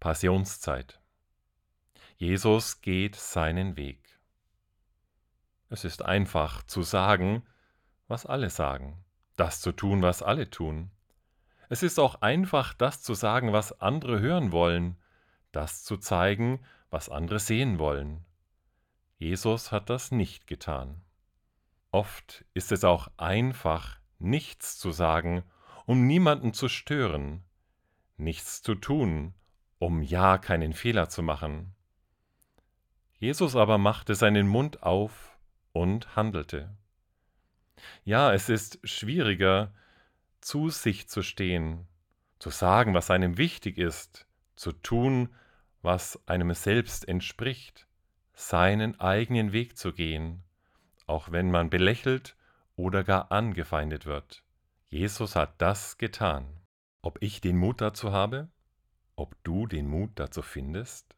Passionszeit. Jesus geht seinen Weg. Es ist einfach zu sagen, was alle sagen, das zu tun, was alle tun. Es ist auch einfach, das zu sagen, was andere hören wollen, das zu zeigen, was andere sehen wollen. Jesus hat das nicht getan. Oft ist es auch einfach, nichts zu sagen, um niemanden zu stören, nichts zu tun, um ja keinen Fehler zu machen. Jesus aber machte seinen Mund auf und handelte. Ja, es ist schwieriger, zu sich zu stehen, zu sagen, was einem wichtig ist, zu tun, was einem selbst entspricht, seinen eigenen Weg zu gehen, auch wenn man belächelt oder gar angefeindet wird. Jesus hat das getan. Ob ich den Mut dazu habe? Ob du den Mut dazu findest?